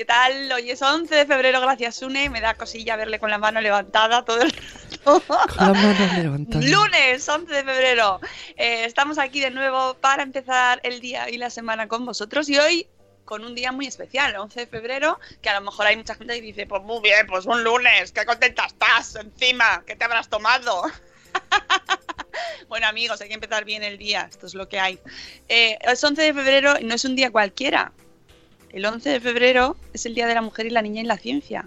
¿qué tal? Hoy es 11 de febrero, gracias Une. Me da cosilla verle con la mano levantada todo el rato. Con la mano levantada. Lunes 11 de febrero. Eh, estamos aquí de nuevo para empezar el día y la semana con vosotros y hoy con un día muy especial, 11 de febrero, que a lo mejor hay mucha gente que dice, pues muy bien, pues un lunes, qué contenta estás encima, ¿qué te habrás tomado? bueno amigos, hay que empezar bien el día, esto es lo que hay. Eh, es 11 de febrero y no es un día cualquiera. El 11 de febrero es el Día de la Mujer y la Niña en la Ciencia.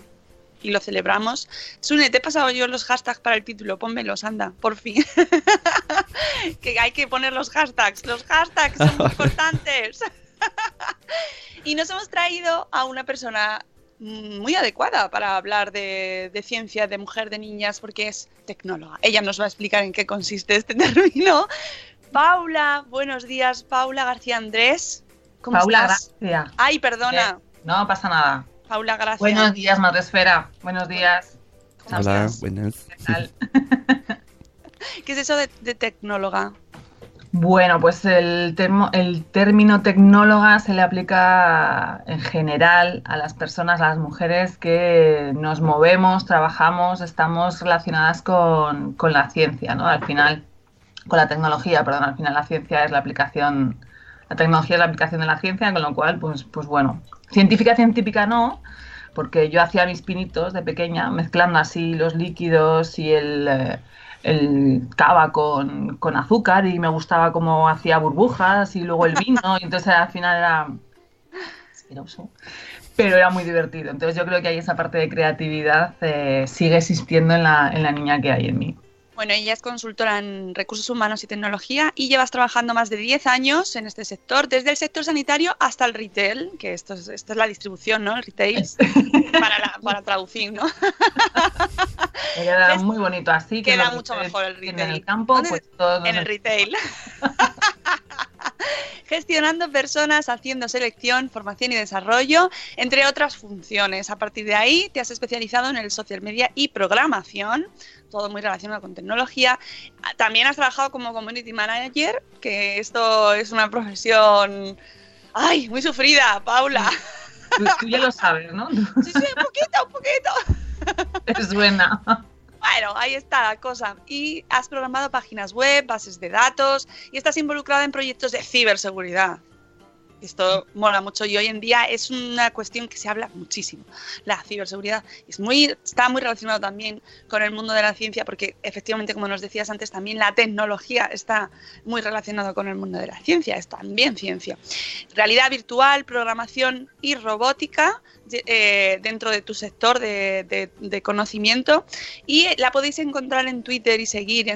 Y lo celebramos. Sune, te he pasado yo los hashtags para el título. Pónmelos, anda, por fin. que hay que poner los hashtags. Los hashtags son muy importantes. y nos hemos traído a una persona muy adecuada para hablar de, de, ciencia, de mujer, de niñas, porque es tecnóloga. Ella nos va a explicar en qué consiste este término. Paula, buenos días, Paula García Andrés. ¿Cómo Paula, estás? gracias. Ay, perdona. Eh, no pasa nada. Paula, gracias. Buenos días, Madresfera. Buenos días. ¿Cómo Hola, estás? buenas. ¿Qué tal? ¿Qué es eso de, de tecnóloga? Bueno, pues el, termo- el término tecnóloga se le aplica en general a las personas, a las mujeres que nos movemos, trabajamos, estamos relacionadas con, con la ciencia, ¿no? Al final, con la tecnología, perdón, al final la ciencia es la aplicación, la tecnología es la aplicación de la ciencia, con lo cual, pues, pues bueno, científica, científica no, porque yo hacía mis pinitos de pequeña, mezclando así los líquidos y el, eh, el cava con, con azúcar y me gustaba cómo hacía burbujas y luego el vino, y entonces al final era asqueroso, pero era muy divertido. Entonces yo creo que ahí esa parte de creatividad eh, sigue existiendo en la, en la niña que hay en mí. Bueno, ella es consultora en recursos humanos y tecnología y llevas trabajando más de 10 años en este sector, desde el sector sanitario hasta el retail, que esto es, esto es la distribución, ¿no? El retail, para, la- para traducir, ¿no? Me queda muy bonito así. que Queda mucho mejor el retail. En el campo, ¿Dónde- pues todos en el retail. Gestionando personas, haciendo selección, formación y desarrollo, entre otras funciones. A partir de ahí te has especializado en el social media y programación, todo muy relacionado con tecnología. También has trabajado como community manager, que esto es una profesión, ay, muy sufrida, Paula. Tú, tú ya lo sabes, ¿no? Sí, sí, un poquito, un poquito. Te suena. Bueno, ahí está la cosa. Y has programado páginas web, bases de datos y estás involucrada en proyectos de ciberseguridad. Esto mola mucho y hoy en día es una cuestión que se habla muchísimo. La ciberseguridad está muy relacionado también con el mundo de la ciencia porque efectivamente, como nos decías antes, también la tecnología está muy relacionado con el mundo de la ciencia, es también ciencia. Realidad virtual, programación y robótica eh, dentro de tu sector de, conocimiento y la podéis encontrar en Twitter y seguir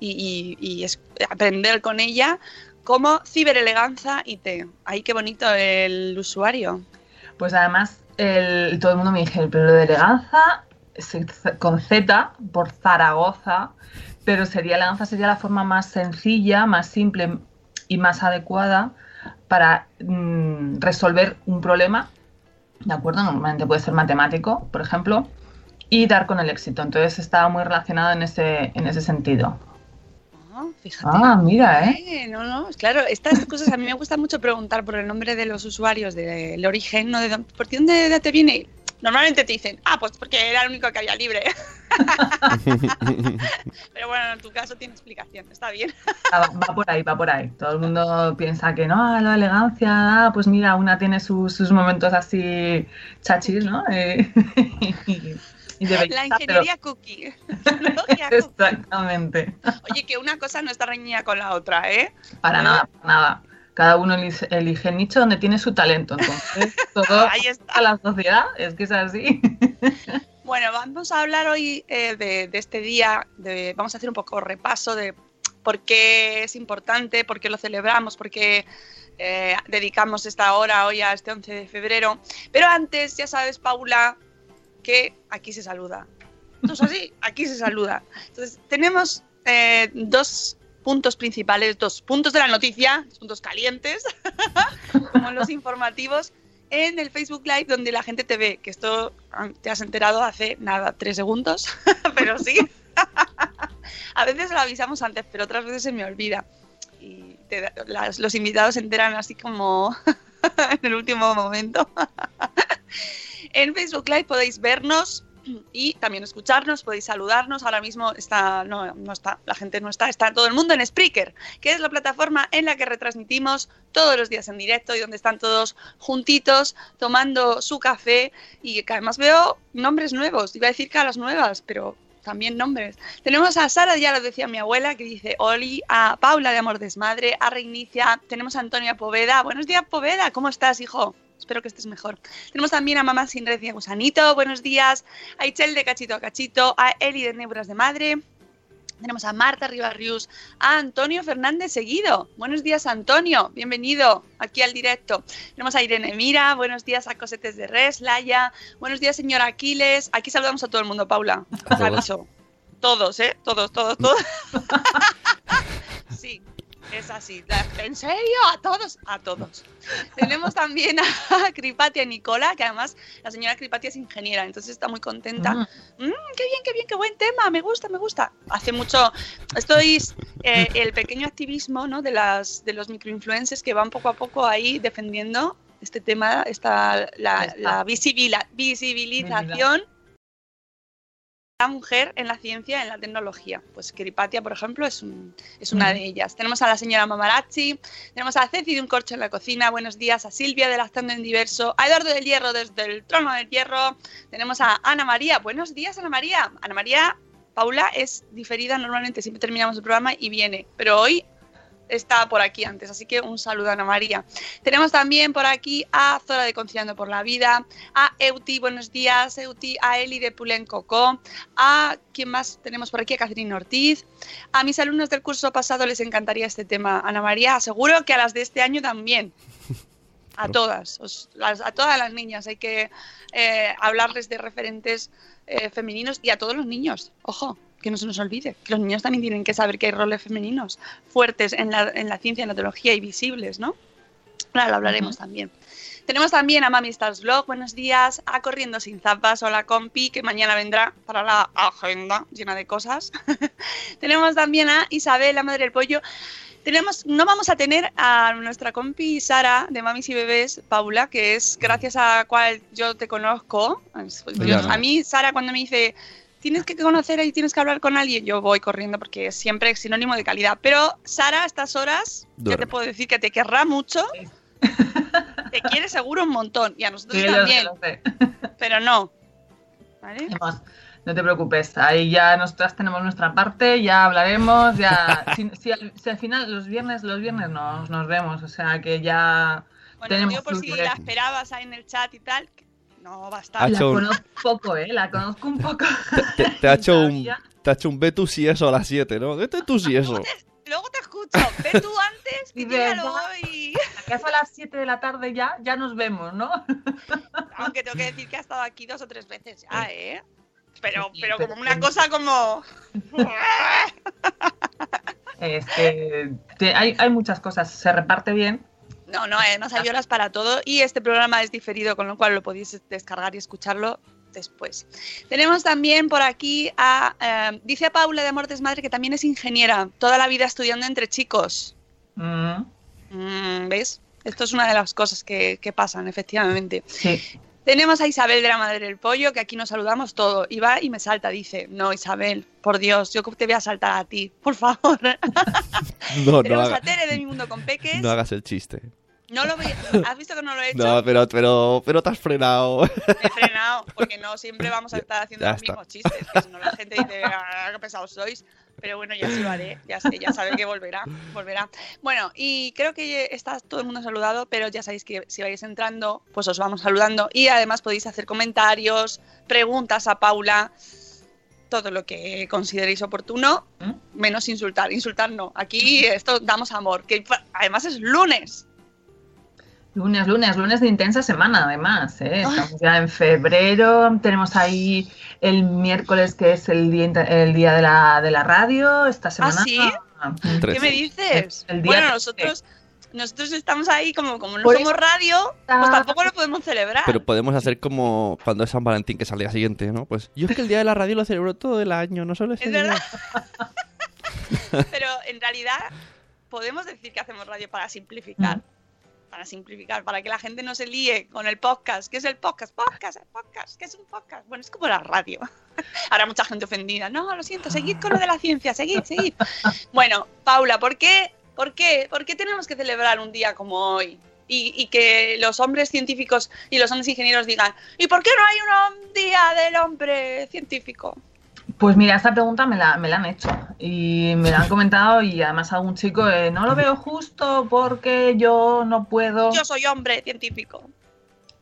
y aprender con ella como Cibereleganza IT. Ay, qué bonito el usuario. Pues además, todo el mundo me dice, pero de Eleganza con Z por Zaragoza, pero sería Eleganza sería la forma más sencilla, más simple y más adecuada para mm, resolver un problema, ¿de acuerdo? Normalmente puede ser matemático, por ejemplo, y dar con el éxito. Entonces está muy relacionado en ese, en ese sentido. Fíjate. Ah, mira, ¿eh? No, no, claro, estas cosas a mí me gusta mucho preguntar por el nombre de los usuarios, del origen, ¿no? De, ¿Por dónde te viene? Normalmente te dicen, ah, pues porque era el único que había libre. Pero bueno, en tu caso tiene explicación, está bien. Ah, va, por ahí, va por ahí. Todo el mundo piensa que no, la elegancia, pues mira, una tiene sus, momentos así chachis, ¿no? Eh, la ingeniería cookie. Exactamente. Oye, que una cosa no está reñida con la otra, ¿eh? Para nada, para nada. Cada uno elige, el nicho donde tiene su talento. Entonces, todo Ahí está. a la sociedad es que es así. Bueno, vamos a hablar hoy eh, de, este día, de, vamos a hacer un poco repaso de por qué es importante, por qué lo celebramos, por qué eh, dedicamos esta hora hoy a este 11 de febrero. Pero antes, ya sabes, Paula, que aquí se saluda. Entonces así, aquí se saluda. Entonces tenemos eh, dos puntos principales, dos puntos de la noticia, puntos calientes, como los informativos, en el Facebook Live donde la gente te ve, que esto ah, te has enterado hace nada, tres segundos, pero sí. A veces lo avisamos antes, pero otras veces se me olvida. Y los invitados se enteran así como en el último momento. En Facebook Live podéis vernos y también escucharnos, podéis saludarnos. Ahora mismo está, no, está, la gente no está, está todo el mundo en Spreaker, que es la plataforma en la que retransmitimos todos los días en directo y donde están todos juntitos tomando su café y que además veo nombres nuevos. Iba a decir caras nuevas, pero también nombres. Tenemos a Sara, ya lo decía mi abuela, que dice Oli, a Paula de Amor Desmadre, a Reinicia, tenemos a Antonia Poveda. Buenos días, Poveda, ¿cómo estás, hijo? Espero que estés mejor. Tenemos también a Mamá Sin Red y a Gusanito, buenos días. A Ichel de Cachito a Cachito, a Eli de Nebras de Madre. Tenemos a Marta Ribarrius, a Antonio Fernández Seguido. Buenos días, Antonio. Bienvenido aquí al directo. Tenemos a Irene Mira. Buenos días a Cosetes de Res, Laia. Buenos días, señora Aquiles. Aquí saludamos a todo el mundo, Paula. aviso. Todos, ¿eh? Todos, todos, todos. sí. Es así. ¿En serio? A todos, a todos. Tenemos también a Cripatia Nicola, que además la señora Cripatia es ingeniera, entonces está muy contenta. Ah. Mm, qué bien, qué bien, qué buen tema, me gusta, me gusta. Hace mucho, estoy eh, el pequeño activismo ¿no? de, las, de los microinfluencers que van poco a poco ahí defendiendo este tema, esta, la, la visibilización la mujer en la ciencia, en la tecnología. Pues Keripatia, por ejemplo, es, es una de ellas. Tenemos a la señora Mamarazzi, tenemos a Ceci de un corcho en la cocina, buenos días, a Silvia de Lactando en Diverso, a Eduardo del Hierro desde el trono del hierro, tenemos a Ana María, buenos días Ana María. Ana María, Paula es diferida normalmente, siempre terminamos el programa y viene, pero hoy está por aquí antes, así que un saludo a Ana María. Tenemos también por aquí a Zora de Conciliando por la Vida, a Euti, buenos días, Euti, a Eli de Pulen Coco, a ¿quién más tenemos por aquí? A Catherine Ortiz. A mis alumnos del curso pasado les encantaría este tema, Ana María, seguro que a las de este año también. A todas, a todas las niñas hay que eh, hablarles de referentes eh, femeninos y a todos los niños, ojo, que no se nos olvide, que los niños también tienen que saber que hay roles femeninos fuertes en la, en la ciencia, en la teología y visibles, ¿no? Ahora lo hablaremos también. Tenemos también a Mami Stars Vlog, buenos días, a Corriendo Sin Zapas, hola compi, que mañana vendrá para la agenda llena de cosas. Tenemos también a Isabel, la madre del pollo. Tenemos, no vamos a tener a nuestra compi Sara de Mamis y Bebés, Paula, que es gracias a cual yo te conozco. a mí, Sara, cuando me dice, tienes que conocer y tienes que hablar con alguien, yo voy corriendo porque siempre es sinónimo de calidad. Pero Sara, a estas horas, yo te puedo decir que te querrá mucho. Te quiere seguro un montón. Y a nosotros Sí, lo sé, también. lo sé. Pero no. ¿Vale? No te preocupes, ahí ya nosotras tenemos nuestra parte, ya hablaremos, ya si, si al, si al final los viernes, los viernes nos, nos vemos, o sea que ya Bueno, tenemos digo por si la esperabas ahí en el chat y tal. Que No, Ha bastante. La hecho un- conozco poco, eh, la conozco un poco. Te, te ha hecho un, te ha hecho un Betus y eso a las 7, ¿no? Vete tú y eso. Luego te escucho. Ve tú antes, que Y yo ya lo voy. Acaso a las 7 de la tarde ya, ya nos vemos, ¿no? Aunque tengo que decir que ha estado aquí dos o tres veces ya, ¿eh? Pero, pero como una que- cosa como... Este, te- hay, hay muchas cosas, se reparte bien. No, no, además hay horas para todo y este programa es diferido, con lo cual lo podéis descargar y escucharlo después. Tenemos también por aquí a... eh, dice Paula de Mortes Madre que también es ingeniera, toda la vida estudiando entre chicos. Mm, Mm, ¿Ves? Esto es una de las cosas que, que pasan, efectivamente. sí, Tenemos a Isabel de la Madre del Pollo, que aquí nos saludamos todo. Y va y me salta, dice, no, Isabel, por Dios, yo te voy a saltar a ti, por favor. No, no, Tenemos a haga- Tere de Mi Mundo con Peques. no hagas el chiste. No lo ¿Has visto que no lo he hecho? No, pero, pero, pero te has frenado. Me he frenado, porque no siempre vamos a estar haciendo Ya los está. mismos chistes, que si no la gente dice, ah, qué pesados sois. Pero bueno, ya sí lo haré, ya sé, ya sabe que volverá, volverá. Bueno, y creo que está todo el mundo saludado, pero ya sabéis que si vais entrando, pues os vamos saludando. Y además podéis hacer comentarios, preguntas a Paula, todo lo que consideréis oportuno, ¿Mm? menos insultar. Insultar no, aquí esto damos amor, que además es lunes. Lunes, lunes, lunes de intensa semana, además. ¿eh? Estamos ya en febrero. Tenemos ahí el miércoles, que es el día, el día de, la, de la radio. Esta semana. ¿sí? Mm, Tres. ¿Qué me dices? El día bueno, 13. nosotros, nosotros estamos ahí como, como no Por somos radio, Ah. pues tampoco lo podemos celebrar. Pero podemos hacer como cuando es San Valentín, que es al día siguiente, ¿no? Pues yo es que el día de la radio lo celebro todo el año, no solo ese Es día. verdad. Pero en realidad podemos decir que hacemos radio para simplificar. Mm. Para simplificar, para que la gente no se líe con el podcast. ¿Qué es el podcast? Podcast, el podcast. ¿Qué es un podcast? Bueno, es como la radio. Ahora mucha gente ofendida. No, lo siento, seguid con lo de la ciencia, seguid, seguid. Bueno, Paula, ¿por qué, por qué, por qué tenemos que celebrar un día como hoy? Y, y que los hombres científicos y los hombres ingenieros digan, ¿y por qué no hay un día del hombre científico? Pues mira, esta pregunta me la, me la han hecho y me la han comentado y además algún chico, eh, no lo veo justo porque yo no puedo. Yo soy hombre científico.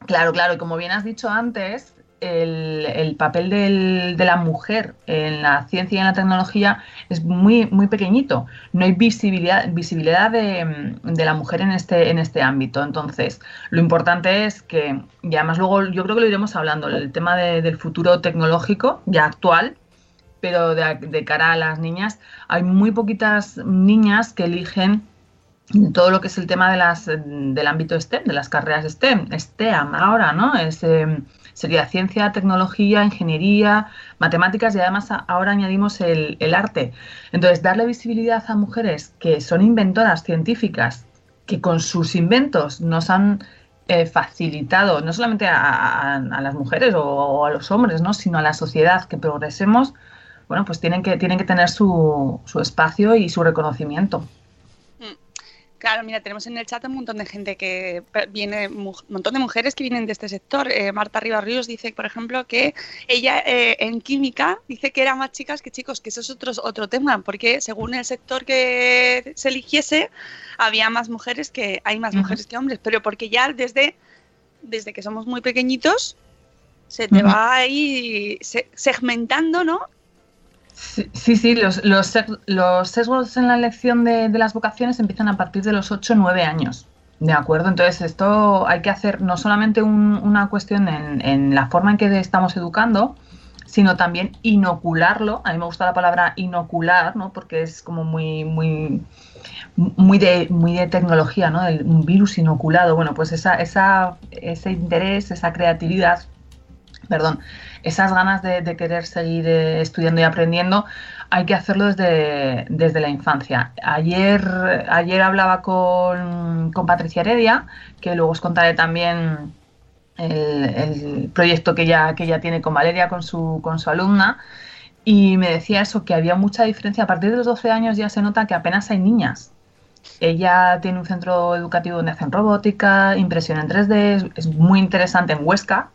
Claro, claro, y como bien has dicho antes, el, el papel del- de la mujer en la ciencia y en la tecnología es muy, muy pequeñito. No hay visibilidad, visibilidad de, de la mujer en este, en este ámbito. Entonces, lo importante es que, y además luego yo creo que lo iremos hablando, el tema de- del futuro tecnológico, ya actual, pero de, cara a las niñas, hay muy poquitas niñas que eligen todo lo que es el tema de las, del ámbito STEM, de las carreras STEM, STEAM ahora, ¿no? Es, eh, sería ciencia, tecnología, ingeniería, matemáticas y además ahora añadimos el, el arte. Entonces, darle visibilidad a mujeres que son inventoras científicas, que con sus inventos nos han eh, facilitado, no solamente a, las mujeres o a los hombres, ¿no? sino a la sociedad, que progresemos, bueno, pues tienen que, tienen que tener su, su espacio y su reconocimiento. Claro, mira, tenemos en el chat un montón de gente que viene, un montón de mujeres que vienen de este sector. Eh, Marta Rivas Ríos dice, por ejemplo, que ella eh, en química dice que eran más chicas que chicos, que eso es otro, otro tema, porque según el sector que se eligiese, había más mujeres que, hay más mujeres que hombres, pero porque ya desde, desde que somos muy pequeñitos, se te va ahí se- segmentando, ¿no? Sí, sí, los, los, los sesgos en la elección de, las vocaciones empiezan a partir de los 8 o 9 años. ¿De acuerdo? Entonces, esto hay que hacer no solamente un- una cuestión en, la forma en que estamos educando, sino también inocularlo. A mí me gusta la palabra inocular, ¿no? Porque es como muy, muy, muy de, muy de tecnología, ¿no? Un virus inoculado. Bueno, pues esa, esa, ese interés, esa creatividad, perdón, esas ganas de, querer seguir eh, estudiando y aprendiendo, hay que hacerlo desde, desde la infancia. Ayer, ayer hablaba con, con Patricia Heredia, que luego os contaré también el, el proyecto que ella, que ella tiene con Valeria, con su, con su alumna, y me decía eso, que había mucha diferencia. A partir de los 12 años ya se nota que apenas hay niñas. ella tiene un centro educativo donde hacen robótica, impresión en 3D, es, muy interesante en Huesca,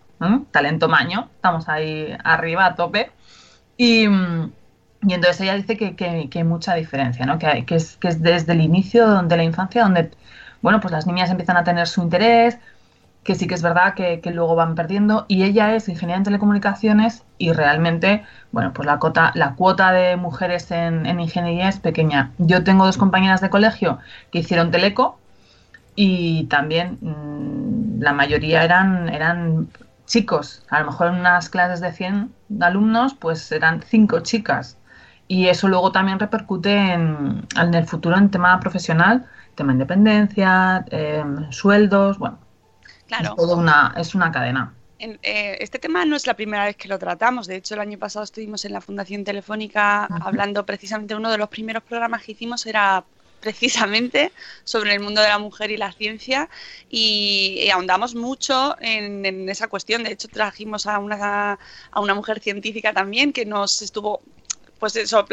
talento maño, estamos ahí arriba a tope. Y, entonces ella dice que, hay mucha diferencia, ¿no? que, que, es, que es desde el inicio de la infancia donde bueno, pues las niñas empiezan a tener su interés, que sí que es verdad que, luego van perdiendo y ella es ingeniera en telecomunicaciones y realmente, bueno, pues la, cuota, la cuota de mujeres en, ingeniería es pequeña. Yo tengo dos compañeras de colegio que hicieron teleco y también mm, la mayoría eran, eran chicos. A lo mejor en unas clases de 100 alumnos, pues eran cinco chicas. Y eso luego también repercute en, en el futuro en tema profesional, tema independencia, em, sueldos, bueno, Claro. Es, una, es una cadena. Eh, este tema no es la primera vez que lo tratamos. De hecho, el año pasado estuvimos en la Fundación Telefónica hablando precisamente, uno de los primeros programas que hicimos era precisamente sobre el mundo de la mujer y la ciencia y, ahondamos mucho en, esa cuestión. De hecho, trajimos a una, a una mujer científica también que nos estuvo pues eso,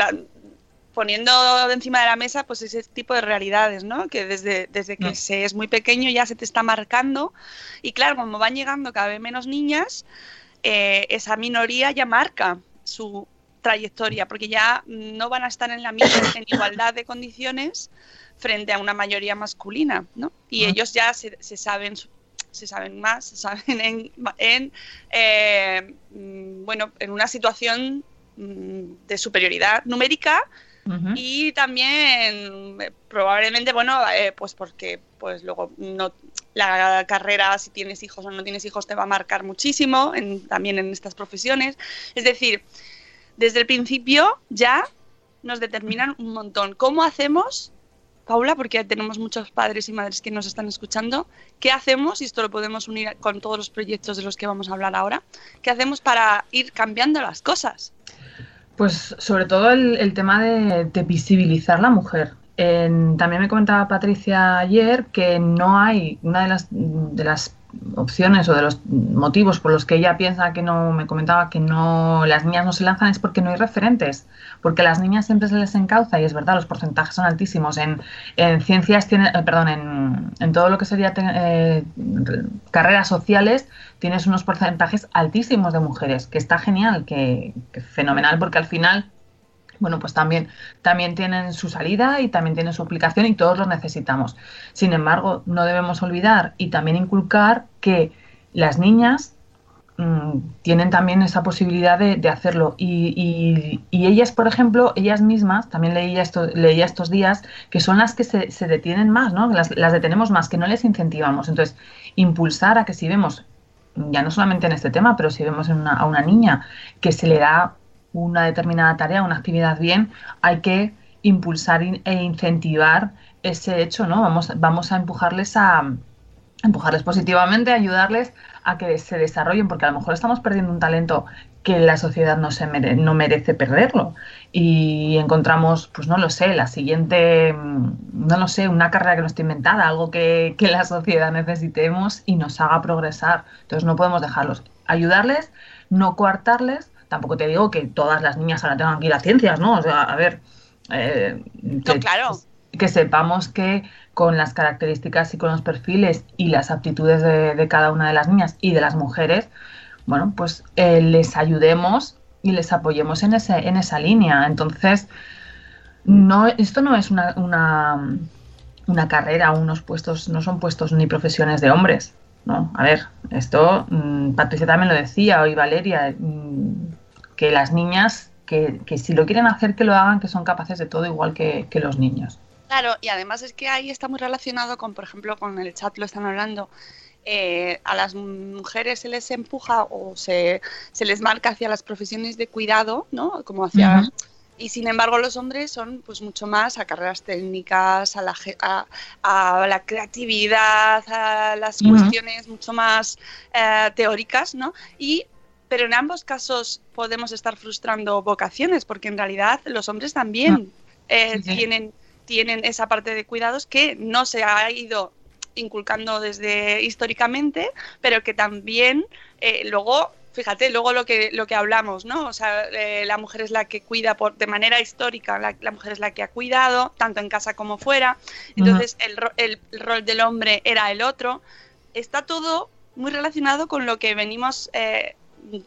poniendo encima de la mesa pues ese tipo de realidades, ¿no? Que desde, desde que se es muy pequeño ya se te está marcando y claro, como van llegando cada vez menos niñas, eh, esa minoría ya marca su trayectoria porque ya no van a estar en la misma en igualdad de condiciones frente a una mayoría masculina, ¿no? Y ellos ya se, saben se saben más, se saben en, en eh, mm, bueno, en una situación mm, de superioridad numérica y también eh, probablemente, bueno, eh, pues porque pues luego no la carrera, si tienes hijos o no tienes hijos, te va a marcar muchísimo también en estas profesiones. Es decir, desde el principio ya nos determinan un montón. ¿Cómo hacemos, Paula, porque tenemos muchos padres y madres que nos están escuchando, qué hacemos, y esto lo podemos unir con todos los proyectos de los que vamos a hablar ahora, qué hacemos para ir cambiando las cosas? Pues sobre todo el, tema de, visibilizar la mujer. también me comentaba Patricia ayer que no hay una de las, de las opciones o de los motivos por los que ella piensa que no, me comentaba que no, las niñas no se lanzan es porque no hay referentes, porque a las niñas siempre se les encauza y es verdad, los porcentajes son altísimos. En, en ciencias, tiene, eh, perdón, en, en, todo lo que sería eh, carreras sociales, tienes unos porcentajes altísimos de mujeres, que está genial, que, que fenomenal, porque al final bueno, pues también, también tienen su salida y también tienen su aplicación y todos los necesitamos. Sin embargo, no debemos olvidar y también inculcar que las niñas mm, tienen también esa posibilidad de, hacerlo. Y, ellas, por ejemplo, ellas mismas, también leía, esto, leía estos días, que son las que se, detienen más, ¿no? Las, detenemos más, que no les incentivamos. Entonces, impulsar a que si vemos, ya no solamente en este tema, pero si vemos a una niña que se le da una determinada tarea, una actividad bien, hay que impulsar e incentivar ese hecho, ¿no? Vamos, vamos a empujarles a empujarles positivamente, ayudarles a que se desarrollen, porque a lo mejor estamos perdiendo un talento que la sociedad no se no merece perderlo. Y encontramos, pues no lo sé, la siguiente, no lo sé, una carrera que no esté inventada, algo que, que la sociedad necesitemos y nos haga progresar. Entonces no podemos dejarlos. Ayudarles, no coartarles, tampoco te digo que todas las niñas ahora tengan que ir a ciencias, ¿no? O sea, a ver. Eh, que, claro. Que sepamos que con las características y con los perfiles y las aptitudes de, cada una de las niñas y de las mujeres, bueno, pues eh, les ayudemos y les apoyemos en, ese, en esa línea. Entonces, no, esto no es una, una, una carrera, unos puestos, no son puestos ni profesiones de hombres. ¿No? A ver, esto mm, Patricia también lo decía, hoy Valeria, mm, que las niñas, que, que, si lo quieren hacer, que lo hagan, que son capaces de todo igual que, los niños. Claro, y además es que ahí está muy relacionado con, por ejemplo, con el chat lo están hablando, eh, a las mujeres se les empuja o se, se, les marca hacia las profesiones de cuidado, ¿no? Como hacia... Y sin embargo los hombres son pues mucho más a carreras técnicas, a la, a, la creatividad, a las cuestiones mucho más eh, teóricas, ¿no? Y pero en ambos casos podemos estar frustrando vocaciones, porque en realidad los hombres también eh, tienen, tienen esa parte de cuidados que no se ha ido inculcando desde históricamente, pero que también eh, luego fíjate, luego lo que, lo que hablamos, ¿no? O sea, eh, la mujer es la que cuida por, de manera histórica, la, la, mujer es la que ha cuidado, tanto en casa como fuera. Entonces, el, el, el, rol del hombre era el otro. Está todo muy relacionado con lo que venimos eh,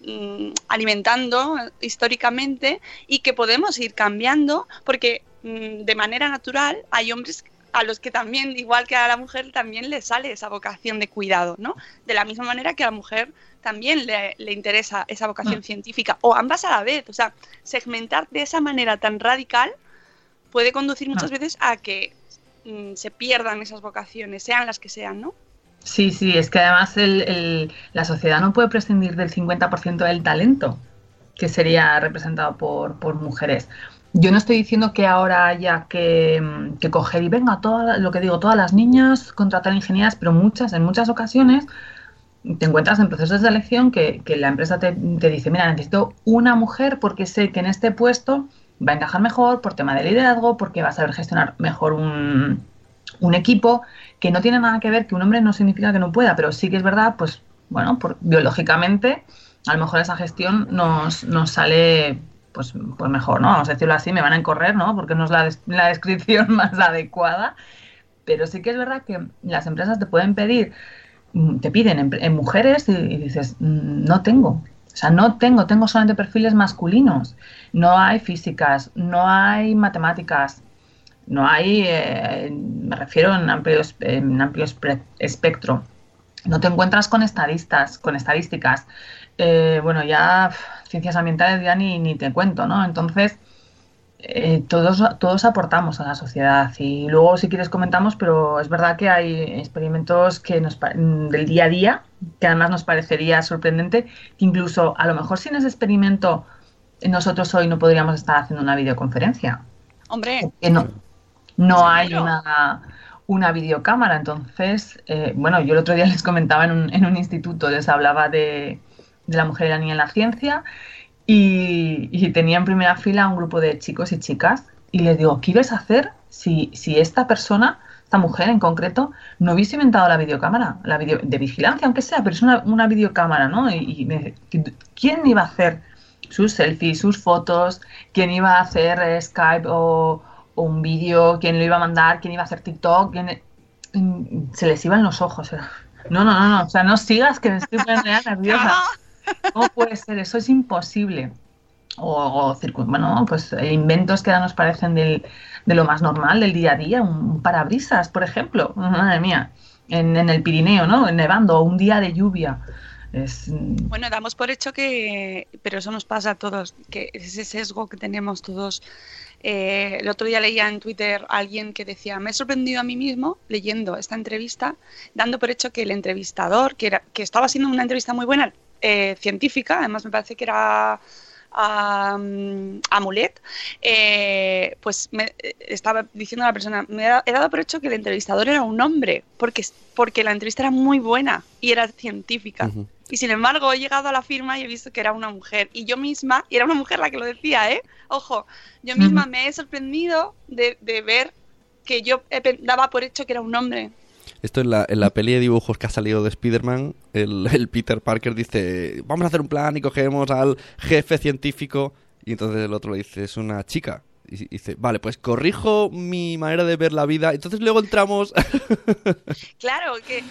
mm, alimentando históricamente y que podemos ir cambiando porque mm, de manera natural hay hombres a los que también, igual que a la mujer, también le sale esa vocación de cuidado, ¿no? De la misma manera que a la mujer también le, le interesa esa vocación mm. científica, o ambas a la vez. O sea, segmentar de esa manera tan radical puede conducir muchas veces a que mm, se pierdan esas vocaciones, sean las que sean, ¿no? Sí, sí, es que además el, el, la sociedad no puede prescindir del 50% del talento que sería representado por, por, mujeres. Yo no estoy diciendo que ahora haya que, que coger y venga, toda, lo que digo, todas las niñas contratar ingenieras, pero muchas, en muchas ocasiones te encuentras en procesos de selección que, que la empresa te, te, dice, mira, necesito una mujer porque sé que en este puesto va a encajar mejor por tema de liderazgo, porque va a saber gestionar mejor un, un equipo que no tiene nada que ver, que un hombre no significa que no pueda, pero sí que es verdad, pues bueno, por, biológicamente, a lo mejor esa gestión nos, nos sale pues, pues mejor, ¿no? Vamos a decirlo así, me van a encorrer, ¿no? Porque no es la, la descripción más adecuada, pero sí que es verdad que las empresas te pueden pedir, mm, te piden en, mujeres y, y dices, mm, no tengo, o sea, no tengo, tengo solamente perfiles masculinos. No hay físicas, no hay matemáticas, no hay, eh, me refiero en amplio, en amplio espectro. No te encuentras con estadistas, con estadísticas. Eh, bueno, ya ciencias ambientales ya ni, ni te cuento, ¿no? Entonces, eh, todos, todos aportamos a la sociedad y luego si quieres comentamos, pero es verdad que hay experimentos que nos, del día a día que además nos parecería sorprendente que incluso a lo mejor sin ese experimento nosotros hoy no podríamos estar haciendo una videoconferencia. Hombre. no, no hay una, una videocámara. Entonces, eh, bueno, yo el otro día les comentaba en un, en un instituto, les hablaba de, de, la mujer y la niña en la ciencia y, y, tenía en primera fila un grupo de chicos y chicas y les digo, ¿qué ibas a hacer si, si esta persona, esta mujer en concreto, no hubiese inventado la videocámara, la video, de vigilancia, aunque sea, pero es una, una videocámara, ¿no? Y, me, ¿quién iba a hacer sus selfies, sus fotos? ¿Quién iba a hacer Skype o un vídeo, quién lo iba a mandar, quién iba a hacer TikTok, quién... se les iban los ojos. No, no, no, no, o sea, no sigas que me estoy poniendo nerviosa. ¿Cómo puede ser? Eso es imposible. O, o bueno, pues inventos que ahora nos parecen del, de lo más normal, del día a día, un parabrisas, por ejemplo, madre mía, en, en el Pirineo, ¿no? Nevando, un día de lluvia. Es... Bueno, damos por hecho que, pero eso nos pasa a todos, que ese sesgo que tenemos todos eh, el otro día leía en Twitter a alguien que decía, me he sorprendido a mí mismo leyendo esta entrevista, dando por hecho que el entrevistador, que, era, que estaba siendo una entrevista muy buena, eh, científica, además me parece que era um, Amulet, eh, pues me estaba diciendo a la persona, me he dado por hecho que el entrevistador era un hombre, porque, porque la entrevista era muy buena y era científica. Y sin embargo, he llegado a la firma y he visto que era una mujer. Y yo misma, y era una mujer la que lo decía, ¿eh? Ojo, yo misma mm. me he sorprendido de, de ver que yo daba por hecho que era un hombre. Esto en la, en la peli de dibujos que ha salido de Spider-Man, el, el, Peter Parker dice, vamos a hacer un plan y cogemos al jefe científico. Y entonces el otro le dice, es una chica. Y dice, vale, pues corrijo mi manera de ver la vida. Entonces luego entramos... claro, que,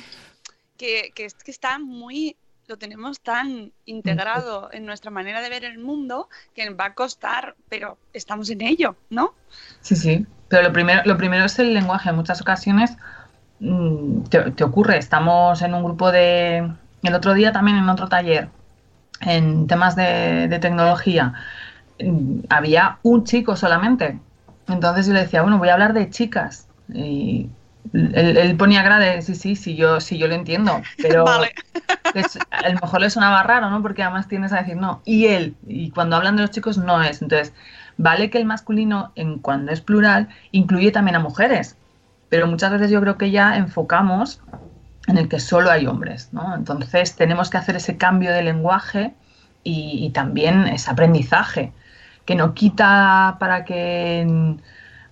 que, que, que está muy lo tenemos tan integrado en nuestra manera de ver el mundo que va a costar, pero estamos en ello, ¿no? Sí, sí. Pero lo primero, lo primero es el lenguaje. En muchas ocasiones mmm, te, te, ocurre, estamos en un grupo de... El otro día también en otro taller, en temas de, de tecnología, mmm, había un chico solamente. Entonces yo le decía, bueno, voy a hablar de chicas. Y él, él, ponía grade, sí, sí, sí, yo, sí, yo lo entiendo, pero vale. es, a lo mejor le sonaba raro, ¿no? Porque además tienes a decir, no, y él, y cuando hablan de los chicos no es. Entonces, vale que el masculino, en cuando es plural, incluye también a mujeres, pero muchas veces yo creo que ya enfocamos en el que solo hay hombres, ¿no? Entonces, tenemos que hacer ese cambio de lenguaje y, y también ese aprendizaje, que no quita para que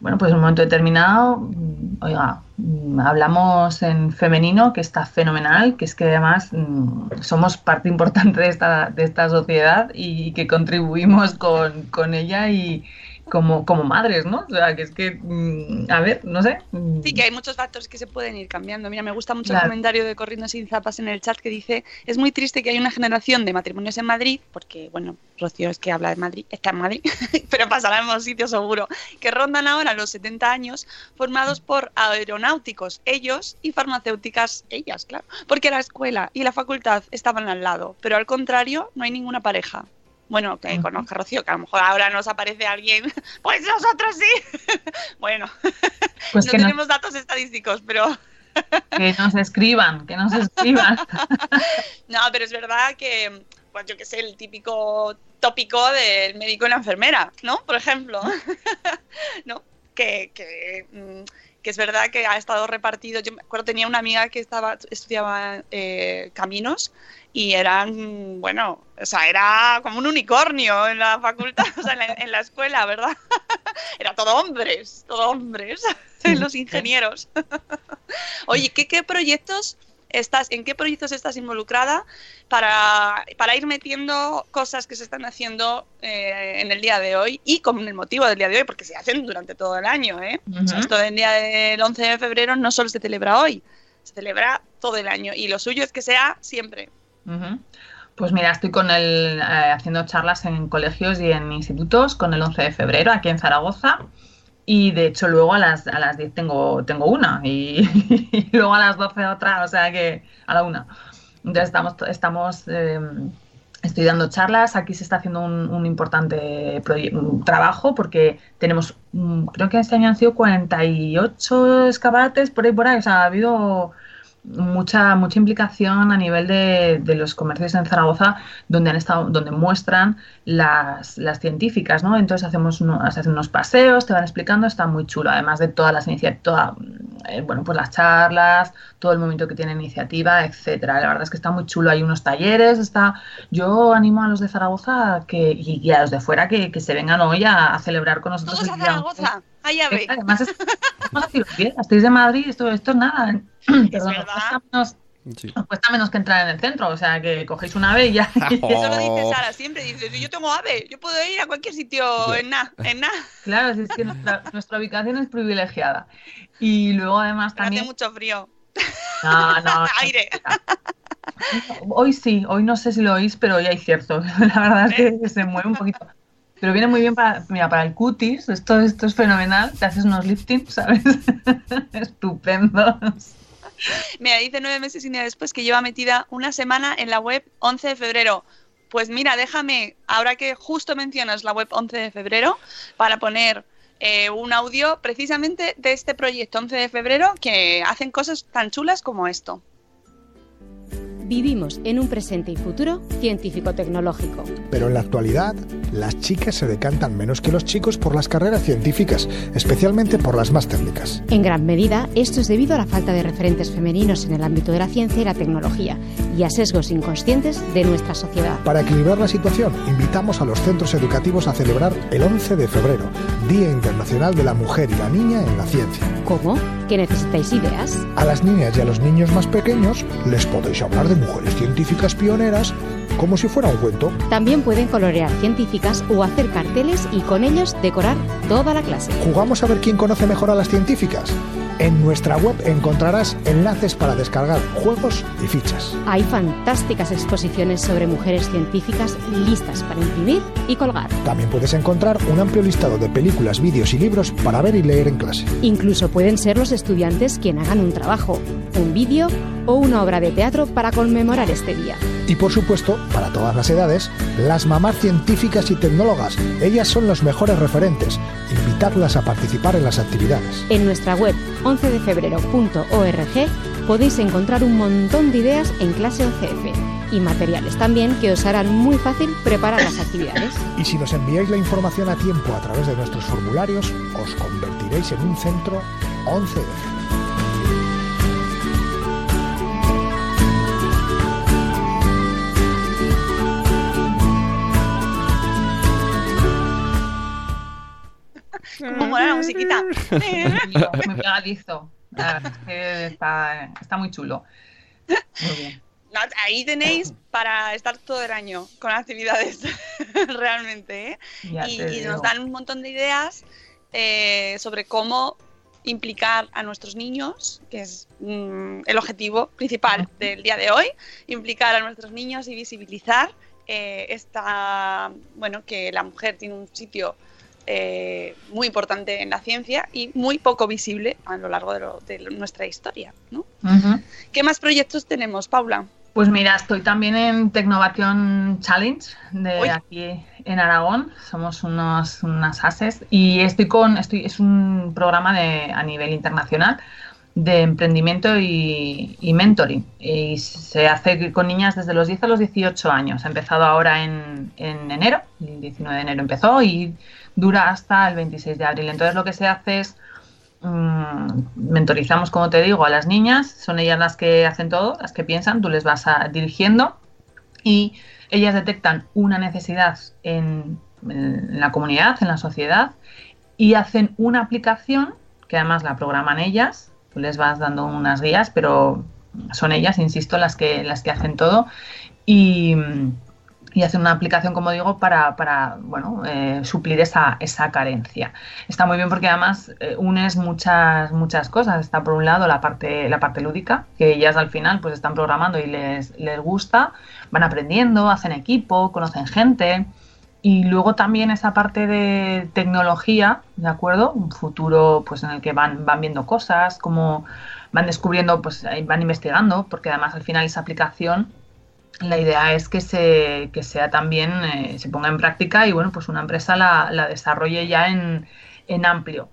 bueno, pues en un momento determinado, mm, oiga, mm, hablamos en femenino, que está fenomenal, que es que además mm, somos parte importante de esta, de esta sociedad y que contribuimos con, con ella y, como, como madres, ¿no? O sea, que es que, mm, a ver, no sé. Mm. Sí, que hay muchos factores que se pueden ir cambiando. Mira, me gusta mucho el comentario de Corriendo sin zapas en el chat que dice, es muy triste que hay una generación de matrimonios en Madrid, porque, bueno, Rocío es que habla de Madrid, está en Madrid, pero pasará en los sitios seguro, que rondan ahora los 70 años formados por aeronáuticos, ellos, y farmacéuticas, ellas, claro, porque la escuela y la facultad estaban al lado, pero al contrario, no hay ninguna pareja. Bueno, que conozca a Rocío, que a lo mejor ahora nos aparece alguien, pues nosotros sí. bueno, pues no tenemos datos estadísticos, pero... que nos escriban, que nos escriban. no, pero es verdad que, pues yo que sé, el típico tópico del médico y la enfermera, ¿no? Por ejemplo. ¿No? Que, que, mm, que, es verdad que ha estado repartido. Yo me acuerdo, tenía una amiga que estaba estudiaba eh, caminos y eran, bueno, o sea, era como un unicornio en la facultad, o sea, en la, escuela, ¿verdad? Era todo hombres, todo hombres, los ingenieros. Oye, ¿qué, ¿qué, proyectos estás, en qué proyectos estás involucrada para, para ir metiendo cosas que se están haciendo eh, en el día de hoy y con el motivo del día de hoy, porque se hacen durante todo el año, ¿eh? o sea, esto del día del 11 de febrero no solo se celebra hoy, se celebra todo el año y lo suyo es que sea siempre. Pues mira, estoy con el, eh, haciendo charlas en colegios y en institutos con el 11 de febrero aquí en Zaragoza. Y de hecho luego a las, a las 10 tengo, tengo una y, luego a las 12 otra, o sea que a la una. Entonces estamos, estamos eh, estoy dando charlas, aquí se está haciendo un, importante trabajo porque tenemos, mm, creo que este año han sido 48 escaparates por ahí por ahí, o sea, ha habido mucha mucha implicación a nivel de, de, los comercios en Zaragoza donde han estado donde muestran las, las científicas no entonces hacemos hacen unos paseos te van explicando está muy chulo. Además de todas las iniciativas eh, bueno pues las charlas todo el momento que tiene iniciativa etcétera. La verdad es que está muy chulo. Hay unos talleres está yo animo a los de Zaragoza que y, a los de fuera que, que se vengan hoy a, celebrar con nosotros Todos a Zaragoza Ay, ya ve. Además, es, estáis de Madrid, esto, esto es nada. Es verdad. Os cuesta menos que entrar en el centro, o sea que cogéis un ave y ya. Eso lo dice Sara siempre, dice, yo tengo ave, yo puedo ir a cualquier sitio en nada, en nada. Claro, es que nuestra, nuestra, ubicación es privilegiada. Y luego además también... Hace mucho frío. No, no. Aire. Hoy sí, hoy no sé si lo oís, pero hoy hay cierto. La verdad es que ¿Eh? se mueve un poquito. Pero viene muy bien para, mira, para el cutis, esto, esto es fenomenal, te haces unos liftings, ¿sabes? Estupendos. Mira, dice nueve meses y día después que lleva metida una semana en la web 11 de febrero. Pues mira, déjame, ahora que justo mencionas la web 11 de febrero, para poner eh, un audio precisamente de este proyecto 11 de febrero que hacen cosas tan chulas como esto. Vivimos en un presente y futuro científico-tecnológico. Pero en la actualidad, las chicas se decantan menos que los chicos por las carreras científicas, especialmente por las más técnicas. En gran medida, esto es debido a la falta de referentes femeninos en el ámbito de la ciencia y la tecnología y a sesgos inconscientes de nuestra sociedad. Para equilibrar la situación, invitamos a los centros educativos a celebrar el 11 de febrero, Día Internacional de la Mujer y la Niña en la Ciencia. ¿Cómo? ¿Que necesitáis ideas? A las niñas y a los niños más pequeños les podéis hablar de mujeres científicas pioneras como si fuera un cuento. También pueden colorear científicas o hacer carteles y con ellos decorar toda la clase. ¿Jugamos a ver quién conoce mejor a las científicas? En nuestra web encontrarás enlaces para descargar juegos y fichas. Hay fantásticas exposiciones sobre mujeres científicas listas para imprimir y colgar. También puedes encontrar un amplio listado de películas, vídeos y libros para ver y leer en clase. Incluso pueden ser los estudiantes quien hagan un trabajo, un vídeo o una obra de teatro para conmemorar este día. Y por supuesto, para todas las edades, las mamás científicas y tecnólogas. Ellas son los mejores referentes. Invitadlas a participar en las actividades. En nuestra web 11defebrero.org podéis encontrar un montón de ideas en clase OCF y materiales también que os harán muy fácil preparar las actividades. Y si nos enviáis la información a tiempo a través de nuestros formularios, os convertiréis en un centro 11 de. Como mola la musiquita. muy pegadizo. Está, está muy chulo. Muy bien. Ahí tenéis para estar todo el año con actividades, realmente. ¿eh? Y, nos dan un montón de ideas eh, sobre cómo implicar a nuestros niños, que es mm, el objetivo principal del día de hoy, implicar a nuestros niños y visibilizar eh, esta, bueno, que la mujer tiene un sitio eh, muy importante en la ciencia y muy poco visible a lo largo de, lo- de nuestra historia. ¿no? ¿Qué más proyectos tenemos, Paula? Pues mira, estoy también en Tecnovación Challenge de Uy. aquí en Aragón. Somos unos, unas ases y estoy con, estoy, es un programa de, a nivel internacional de emprendimiento y, y mentoring. Y se hace con niñas desde los 10 a los 18 años. Ha empezado ahora en, en enero, el 19 de enero empezó y dura hasta el 26 de abril. Entonces lo que se hace es mm, mentorizamos, como te digo, a las niñas, son ellas las que hacen todo, las que piensan, tú les vas a- dirigiendo y ellas detectan una necesidad en, en la comunidad, en la sociedad y hacen una aplicación que además la programan ellas, tú les vas dando unas guías, pero son ellas, insisto, las que, las que hacen todo. Y, y hacen una aplicación, como digo, para, para bueno, eh, suplir esa, esa carencia. Está muy bien porque además eh, unes muchas, muchas cosas. Está por un lado la parte, la parte lúdica, que ellas al final pues están programando y les, les gusta, van aprendiendo, hacen equipo, conocen gente. Y luego también esa parte de tecnología, ¿de acuerdo? Un futuro pues en el que van, van viendo cosas, como van descubriendo, pues ahí van investigando, porque además al final esa aplicación la idea es que se que sea también eh, se ponga en práctica y bueno pues una empresa la, la desarrolle ya en, en amplio.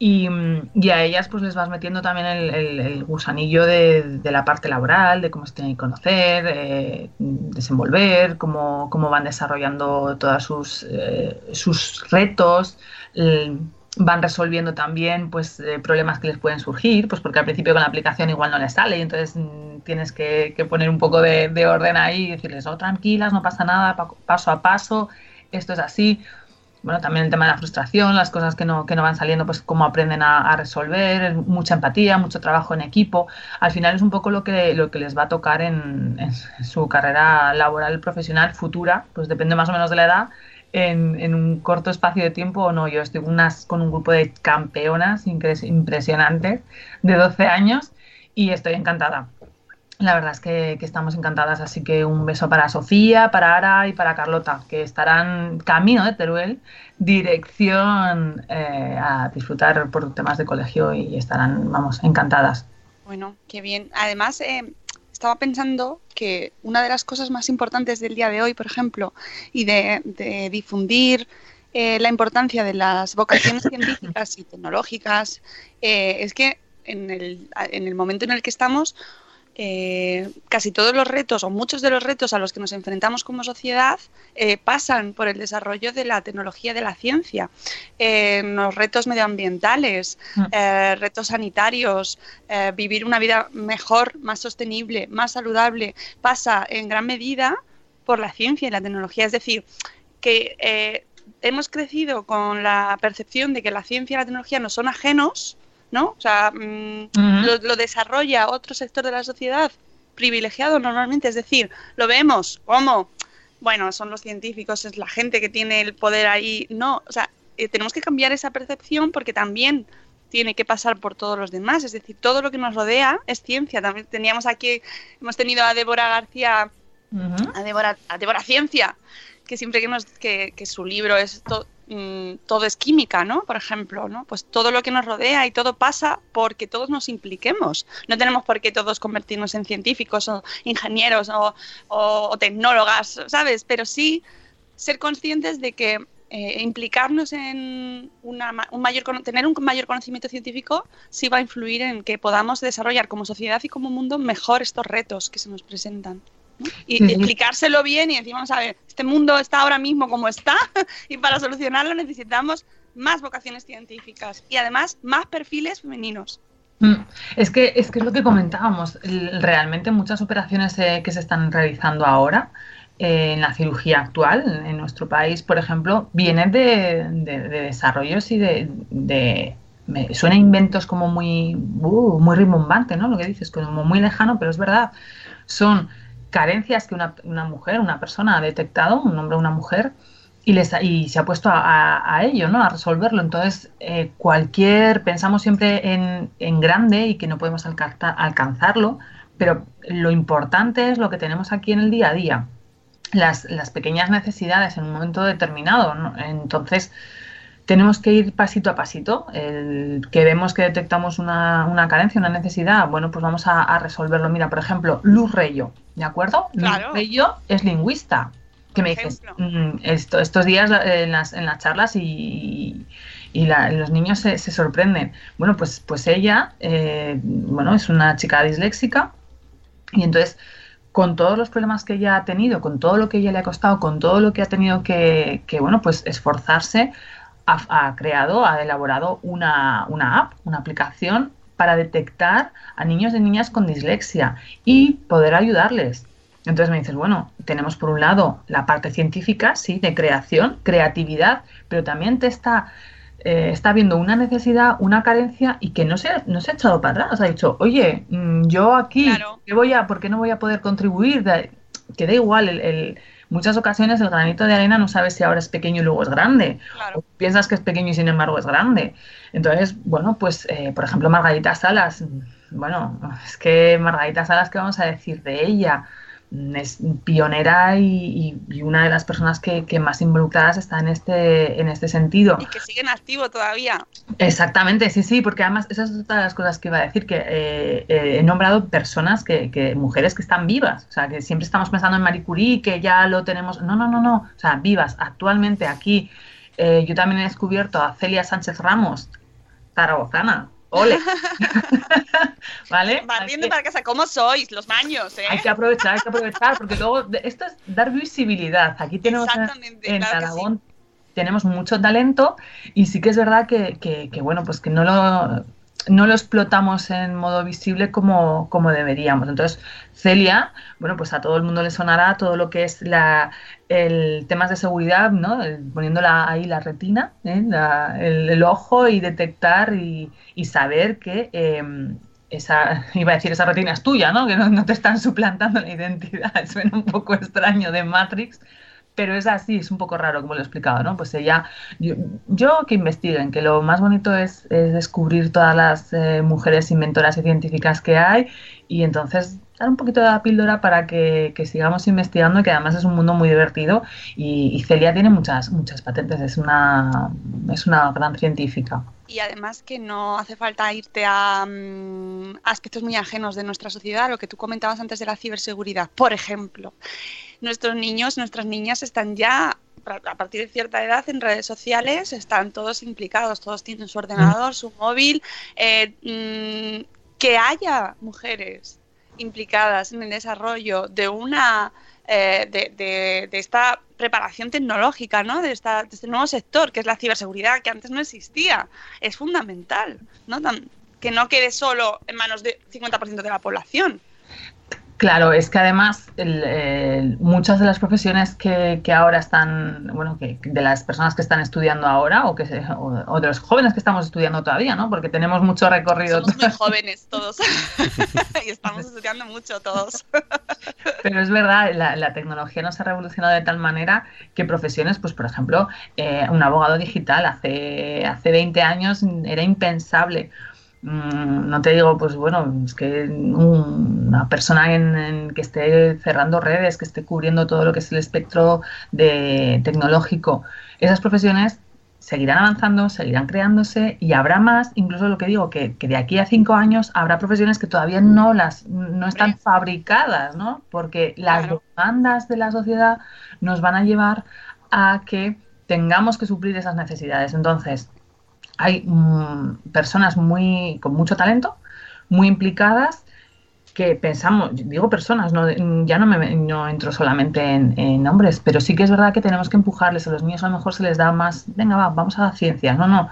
Y, y a ellas pues les vas metiendo también el, el- gusanillo de, de la parte laboral de cómo se tienen que conocer eh, desenvolver cómo, cómo van desarrollando todos sus eh, sus retos van resolviendo también pues eh, problemas que les pueden surgir, pues porque al principio con la aplicación igual no les sale y entonces mm, tienes que, que poner un poco de, de orden ahí y decirles, oh, tranquilas, no pasa nada, pa- paso a paso, esto es así. Bueno, también el tema de la frustración, las cosas que no, que no van saliendo, pues cómo aprenden a, resolver, mucha empatía, mucho trabajo en equipo. Al final es un poco lo que, lo que les va a tocar en su carrera laboral profesional futura, pues depende más o menos de la edad, en, en un corto espacio de tiempo o no. Yo estoy unas, con un grupo de campeonas impresionantes de 12 años y estoy encantada. La verdad es que, que estamos encantadas, así que un beso para Sofía, para Ara y para Carlota, que estarán camino de Teruel, dirección eh, a disfrutar por temas de colegio y estarán, vamos, encantadas. Bueno, qué bien. Además, eh, estaba pensando que una de las cosas más importantes del día de hoy, por ejemplo, y de, de difundir eh, la importancia de las vocaciones científicas y tecnológicas, eh, es que en el, en el momento en el que estamos, eh, casi todos los retos o muchos de los retos a los que nos enfrentamos como sociedad eh, pasan por el desarrollo de la tecnología de la ciencia. Eh, los retos medioambientales, Mm. eh, retos sanitarios, vivir una vida mejor, más sostenible, más saludable, pasa en gran medida por la ciencia y la tecnología. Es decir, que eh, hemos crecido con la percepción de que la ciencia y la tecnología no son ajenos, ¿no? O sea, mm, lo, lo desarrolla otro sector de la sociedad privilegiado normalmente, es decir, lo vemos como, bueno, son los científicos, es la gente que tiene el poder ahí, no, o sea, eh, tenemos que cambiar esa percepción porque también tiene que pasar por todos los demás, es decir, todo lo que nos rodea es ciencia. También teníamos aquí, hemos tenido a Débora García a Débora, a Débora Ciencia, que siempre que, nos, que, que su libro es to- mm, todo es química, ¿no? Por ejemplo, ¿no? Pues todo lo que nos rodea y todo pasa porque todos nos impliquemos. No tenemos por qué todos convertirnos en científicos o ingenieros o, tecnólogas, ¿sabes? Pero sí ser conscientes de que eh, implicarnos en una, un mayor, tener un mayor conocimiento científico sí va a influir en que podamos desarrollar como sociedad y como mundo mejor estos retos que se nos presentan. Y explicárselo bien y decir, vamos a ver, este mundo está ahora mismo como está y para solucionarlo necesitamos más vocaciones científicas y además más perfiles femeninos. Mm, Es que, es que es lo que comentábamos. Realmente muchas operaciones eh, que se están realizando ahora eh, en la cirugía actual en nuestro país, por ejemplo, viene de, de- de desarrollos y de, de- me suena a inventos como muy, uh, muy rimbombante, ¿no? Lo que dices, como muy lejano, pero es verdad. Son carencias que una, una mujer, una persona ha detectado, un hombre o una mujer, y, les y se ha puesto a, ello, ¿no? A resolverlo. Entonces, eh, cualquier, pensamos siempre en, en grande y que no podemos alcanzar- alcanzarlo, pero lo importante es lo que tenemos aquí en el día a día. Las, las pequeñas necesidades en un momento determinado. Entonces, tenemos que ir pasito a pasito. El que vemos que detectamos una, una carencia, una necesidad, bueno, pues vamos a, a resolverlo. Mira, por ejemplo, Luz Reyo, ¿de acuerdo? Claro. Luz Reyo es lingüista. Que me dices, "Mm, esto- estos días eh, en las, en las charlas y, y la- los niños se, se sorprenden. Bueno, pues, pues ella, eh, bueno, es una chica disléxica y entonces con todos los problemas que ella ha tenido, con todo lo que ella le ha costado, con todo lo que ha tenido que, que, bueno, pues esforzarse, ha, ha creado, ha elaborado una, una app, una aplicación para detectar a niños y niñas con dislexia y poder ayudarles. Entonces me dices, bueno, tenemos por un lado la parte científica, sí, de creación, creatividad, pero también te está, eh, está viendo una necesidad, una carencia y que no se, ha- no se ha echado para atrás. Ha dicho, oye, mm, yo aquí, ¿qué voy a, ¿por qué no voy a poder contribuir? Que da igual, el, el- muchas ocasiones el granito de arena no sabes si ahora es pequeño y luego es grande. O piensas que es pequeño y sin embargo es grande. Entonces, bueno, pues, eh, por ejemplo, Margarita Salas, bueno, es que Margarita Salas, ¿qué vamos a decir de ella? Es pionera y, una de las personas que, que más involucradas está en este, en este sentido. Y que siguen activo todavía. Exactamente, sí, sí, porque además esa es otra de las cosas que iba a decir, que eh, eh, he nombrado personas, que, que mujeres que están vivas, o sea, que siempre estamos pensando en Marie Curie, que ya lo tenemos, no, no, no, no, o sea, vivas, actualmente aquí. Eh, yo también he descubierto a Celia Sánchez Ramos, zaragozana, ole, ¿vale? Barriendo para casa, ¿cómo sois? Los maños, ¿eh? Hay que aprovechar, hay que aprovechar, porque luego de- esto es dar visibilidad. Aquí tenemos en, Exactamente, en claro que Aragón tenemos mucho talento y sí que es verdad que, que- que, bueno, pues que no lo no lo explotamos en modo visible como, como deberíamos. Entonces, Celia, bueno, pues a todo el mundo le sonará todo lo que es la, el temas de seguridad, ¿no? Poniéndola ahí la retina, ¿eh? La- el, el ojo y detectar y, y saber que eh, esa, iba a decir, esa retina es tuya, ¿no? Que no, no te están suplantando la identidad. Suena un poco extraño de Matrix, pero es así, es un poco raro como lo he explicado, ¿no? Pues ella, yo, yo que investiguen, que lo más bonito es, es descubrir todas las eh, mujeres inventoras y científicas que hay y entonces dar un poquito de la píldora para que, sigamos investigando, que además es un mundo muy divertido y, y Celia tiene muchas, muchas patentes, es una, es una gran científica. Y además que no hace falta irte a mm, aspectos muy ajenos de nuestra sociedad, lo que tú comentabas antes de la ciberseguridad. Por ejemplo, nuestros niños, nuestras niñas están ya a partir de cierta edad en redes sociales, están todos implicados, todos tienen su ordenador, su móvil. eh, mm, que haya mujeres implicadas en el desarrollo de una eh, de, de- de esta preparación tecnológica, ¿no? De, esta, de este nuevo sector que es la ciberseguridad, que antes no existía, es fundamental, ¿no? Tan- que no quede solo en manos del 50% de la población. Claro, es que además el- el- muchas de las profesiones que, que ahora están, bueno, que de las personas que están estudiando ahora o, que se- o, o de los jóvenes que estamos estudiando todavía, ¿no? Porque tenemos mucho recorrido. Somos muy jóvenes todos y estamos estudiando mucho todos. Pero es verdad, la, la tecnología nos ha revolucionado de tal manera que profesiones, pues por ejemplo, eh, un abogado digital hace, hace 20 años era impensable. Mm, no te digo, pues bueno, es que un- una persona en, en que esté cerrando redes, que esté cubriendo todo lo que es el espectro de, tecnológico, esas profesiones seguirán avanzando, seguirán creándose y habrá más, incluso lo que digo, que, que de aquí a cinco años habrá profesiones que todavía no las no están fabricadas, ¿no? Porque las demandas de la sociedad nos van a llevar a que tengamos que suplir esas necesidades. Entonces, hay mm, personas muy con mucho talento, muy implicadas, que pensamos, digo personas, no, ya no, me, no entro solamente en, hombres, pero sí que es verdad que tenemos que empujarles. A los niños a lo mejor se les da más, venga, va, vamos a la ciencia. No, no,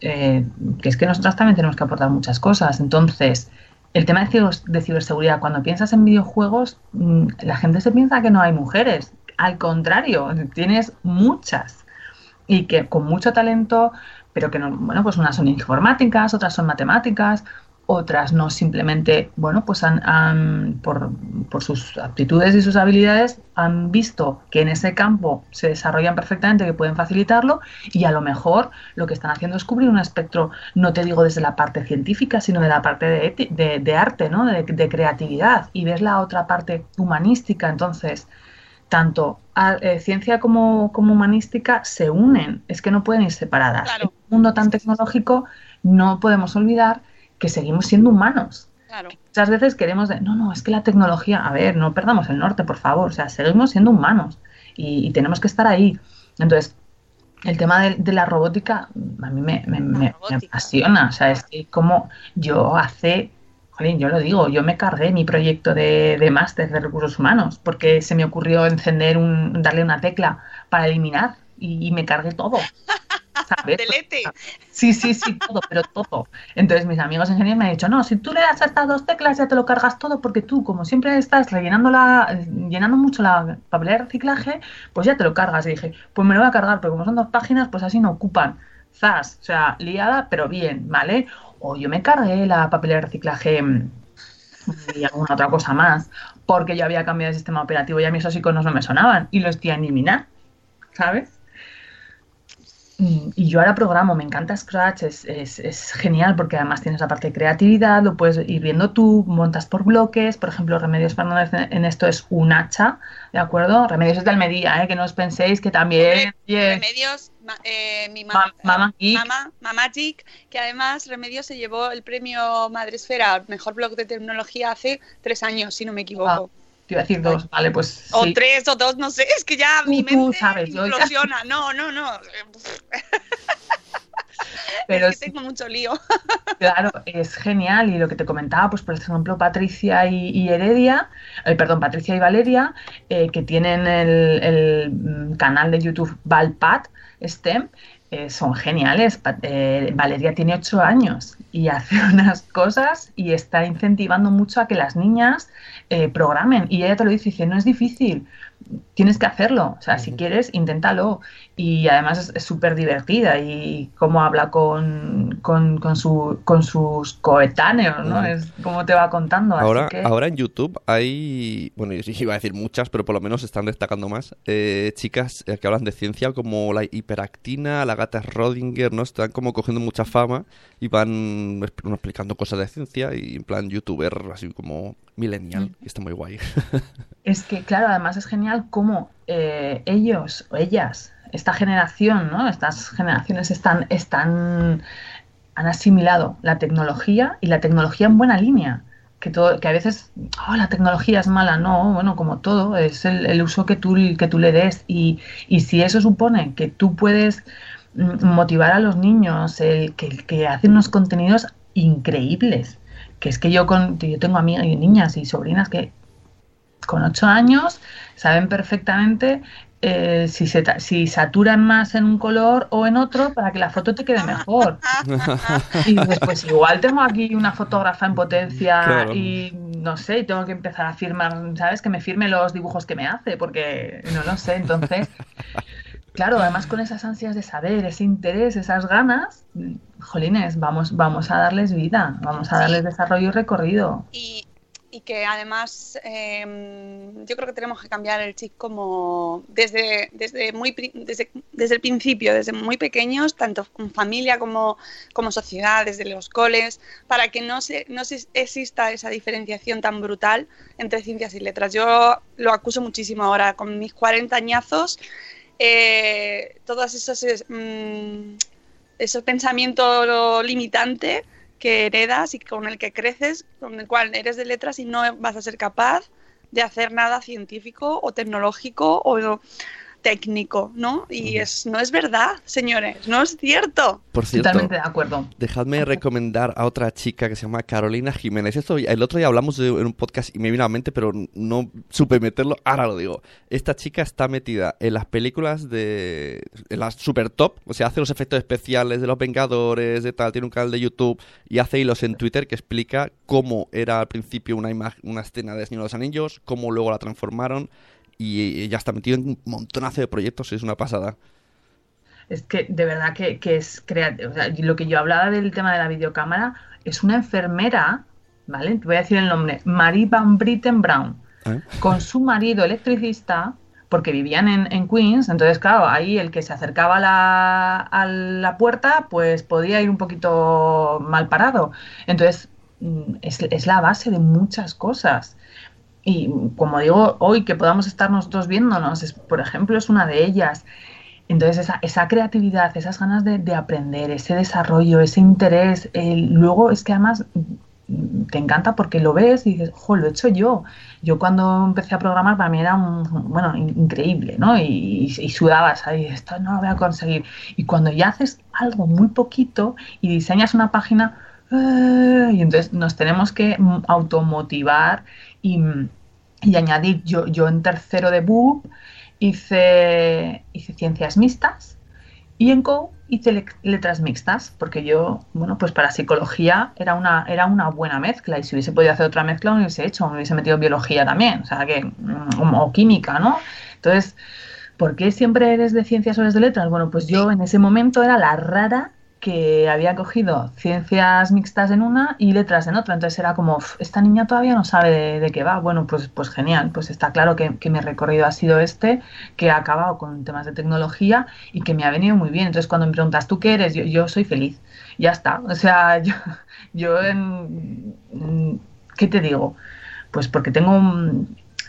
eh, que es que nosotras también tenemos que aportar muchas cosas. Entonces, el tema de, ciber- de ciberseguridad, cuando piensas en videojuegos, mm, la gente se piensa que no hay mujeres. al contrario, tienes muchas y que con mucho talento, pero que no, bueno, pues unas son informáticas, otras son matemáticas, otras no simplemente, bueno, pues han, por, por, sus aptitudes y sus habilidades han visto que en ese campo se desarrollan perfectamente, que pueden facilitarlo y a lo mejor lo que están haciendo es cubrir un espectro, no te digo desde la parte científica, sino de la parte de, de, arte, ¿no? De, de, creatividad y ves la otra parte humanística, entonces tanto eh, ciencia como, como, humanística se unen, es que no pueden ir separadas. En un mundo tan tecnológico no podemos olvidar que seguimos siendo humanos. Muchas veces queremos, de, no, no, es que la tecnología, a ver, no perdamos el norte, por favor, o sea, seguimos siendo humanos y, tenemos que estar ahí. Entonces, el tema de, la robótica a mí me, me, apasiona, o sea, es que como yo hace, jolín, yo lo digo, yo me cargué mi proyecto de, de máster de recursos humanos porque se me ocurrió encender un, darle una tecla para eliminar y, y me cargué todo. Delete. Sí, sí, sí, todo, pero todo. Entonces mis amigos ingenieros me han dicho, no, si tú le das a estas dos teclas ya te lo cargas todo porque tú, como siempre estás rellenando la, llenando mucho la papelera de reciclaje, pues ya te lo cargas. Y dije, pues me lo voy a cargar, porque como son dos páginas, pues así no ocupan. Zas, o sea, liada, pero bien, ¿vale? O yo me cargué la papelera de reciclaje mm, y alguna otra cosa más, porque yo había cambiado de sistema operativo y a mis iconos no me sonaban y los estoy a eliminar, ¿sabes? Y yo ahora programo, me encanta Scratch, es, es, es, genial porque además tienes la parte de creatividad, lo puedes ir viendo tú, montas por bloques, por ejemplo, Remedios Fernández en esto es un hacha, ¿de acuerdo? Remedios es de Almería, ¿eh? que no os penséis que también... Remedios, eh, mi mamá, mamá, mamá, Geek, que además Remedios se llevó el premio Madresfera, mejor blog de tecnología hace tres años, si no me equivoco. Ah. Te iba a decir dos, vale, pues. O tres o dos, no sé, es que ya mi mente sabes, implosiona. No, no, no. Pero es que tengo mucho lío. Claro, es genial. Y lo que te comentaba, pues por ejemplo, Patricia y, Heredia, eh, perdón, Patricia y Valeria, eh, que tienen el, el, mm, canal de YouTube Valpat STEM, eh, son geniales. Eh, Valeria tiene ocho años y hace unas cosas y está incentivando mucho a que las niñas eh, programen. Y ella te lo dice, dice, no es difícil, tienes que hacerlo. O sea, si quieres, inténtalo. Y además es súper divertida y cómo habla con, con, con, su, con sus coetáneos, ¿no? Es como te va contando. Ahora, que... ahora en YouTube hay, bueno, yo iba a decir muchas, pero por lo menos están destacando más, eh, chicas eh, que hablan de ciencia como la hiperactina, la gata Rodinger, ¿no? Están como cogiendo mucha fama y van explicando cosas de ciencia y en plan youtuber, así como millennial, y está muy guay. Es que, claro, además es genial cómo eh, ellos o ellas, esta generación, ¿no? Estas generaciones están, están, han asimilado la tecnología y la tecnología en buena línea. Que, todo, que a veces, oh, la tecnología es mala, no, bueno, como todo, es el, uso que tú, que tú le des. Y, y si eso supone que tú puedes mm, motivar a los niños, el, que, que hacen unos contenidos increíbles. Que es que yo, con, yo tengo amigas y niñas y sobrinas que con ocho años saben perfectamente eh, si, se si saturan más en un color o en otro para que la foto te quede mejor. y después igual tengo aquí una fotógrafa en potencia y no sé, tengo que empezar a firmar, ¿sabes? Que me firme los dibujos que me hace, porque no lo sé. Entonces, claro, además con esas ansias de saber, ese interés, esas ganas, jolines, vamos, vamos a darles vida, vamos a darles desarrollo y recorrido. Y y que además em, yo creo que tenemos que cambiar el chip como desde, desde, muy, desde, desde, el principio, desde muy pequeños, tanto en familia como, como sociedad, desde los coles, para que no, se, no se exista esa diferenciación tan brutal entre ciencias y letras. Yo lo acuso muchísimo ahora con mis 40 añazos, eh, todos esos, mm, esos pensamientos limitantes que heredas y con el que creces, con el cual eres de letras y no vas a ser capaz de hacer nada científico o tecnológico o técnico, ¿no? Y es, no es verdad, señores, no es cierto. Por cierto, Totalmente de acuerdo. Dejadme recomendar a otra chica que se llama Carolina Jiménez. Esto el otro día hablamos de, en un podcast y me vino a la mente, pero no supe meterlo. Ahora lo digo. Esta chica está metida en las películas de en las super top, o sea, hace los efectos especiales de los Vengadores, de tal, tiene un canal de YouTube y hace hilos en Twitter que explica cómo era al principio una una escena de Señor de los Anillos, cómo luego la transformaron y ya está metido en un montonazo de proyectos, es una pasada. Es que de verdad que, es creativo. O sea, lo que yo hablaba del tema de la videocámara es una enfermera, ¿vale? Te voy a decir el nombre, Marie Van Britten Brown, ¿Eh? con su marido electricista, porque vivían en, Queens, entonces claro, ahí el que se acercaba a la, a la puerta, pues podía ir un poquito mal parado. Entonces, mm, es, es la base de muchas cosas. Y como digo, hoy que podamos estar nosotros viéndonos, por ejemplo, es una de ellas. Entonces, esa, esa creatividad, esas ganas de, aprender, ese desarrollo, ese interés, luego es que además mm, te encanta porque lo ves y dices, ¡jo, lo he hecho yo! Yo cuando empecé a programar para mí era un, bueno, increíble, ¿no? Y, sudabas ahí, esto no lo voy a conseguir. Y cuando ya haces algo muy poquito y diseñas una página. Y entonces nos tenemos que automotivar y, y añadir, yo, yo en tercero de BUP, hice, hice ciencias mixtas y en Co hice letras mixtas, porque yo, bueno, pues para psicología era una, era una buena mezcla y si hubiese podido hacer otra mezcla me hubiese hecho, me hubiese metido biología también, o sea que, mm, o, química, ¿no? Entonces, ¿por qué siempre eres de ciencias o eres de letras? Bueno, pues yo en ese momento era la rara que había cogido ciencias mixtas en una y letras en otra. Entonces era como, esta niña todavía no sabe de, qué va. Bueno, pues, pues genial. Pues está claro que, mi recorrido ha sido este, que ha acabado con temas de tecnología y que me ha venido muy bien. Entonces cuando me preguntas, ¿tú qué eres? Yo, soy feliz. Ya está. O sea, yo, yo en, ¿qué te digo? Pues porque tengo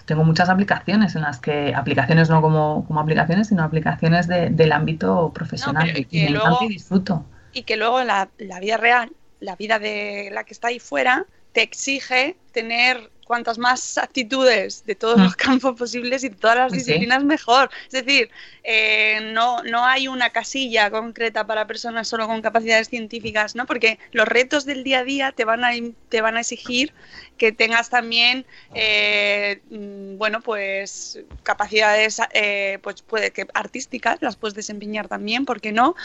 tengo muchas aplicaciones en las que, aplicaciones no como, como aplicaciones, sino aplicaciones del ámbito profesional. y me encanta y disfruto y que luego la, la vida real, la vida de la que está ahí fuera, te exige tener cuantas más actitudes de todos los mm. campos posibles y de todas las pues disciplinas mejor. Es decir, eh, no, no hay una casilla concreta para personas solo con capacidades científicas, ¿no? Porque los retos del día a día te van a, te van a exigir que tengas también, eh, mm, bueno, pues capacidades, eh, pues puede que artísticas las puedes desempeñar también, ¿por qué no?